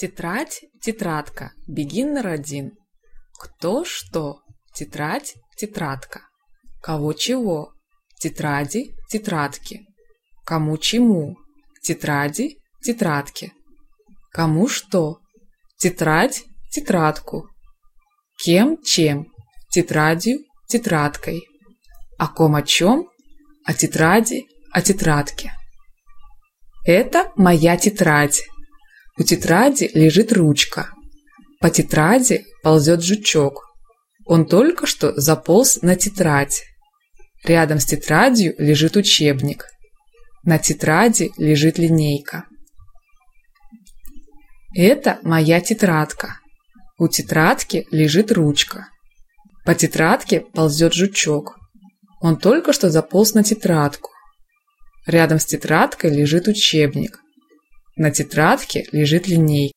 Тетрадь, тетрадка, беги на один. Кто что? Тетрадь, тетрадка. Кого чего? Тетради, тетрадки. Кому чему? Тетради, тетрадки. Кому что? Тетрадь, тетрадку. Кем, чем? Тетрадью, тетрадкой. О ком о чем? О тетради, о тетрадке. Это моя тетрадь. У тетради лежит ручка. По тетради ползет жучок. Он только что заполз на тетрадь. Рядом с тетрадью лежит учебник. На тетради лежит линейка. Это моя тетрадка. У тетрадки лежит ручка. По тетрадке ползет жучок. Он только что заполз на тетрадку. Рядом с тетрадкой лежит учебник. На тетрадке лежит линейка.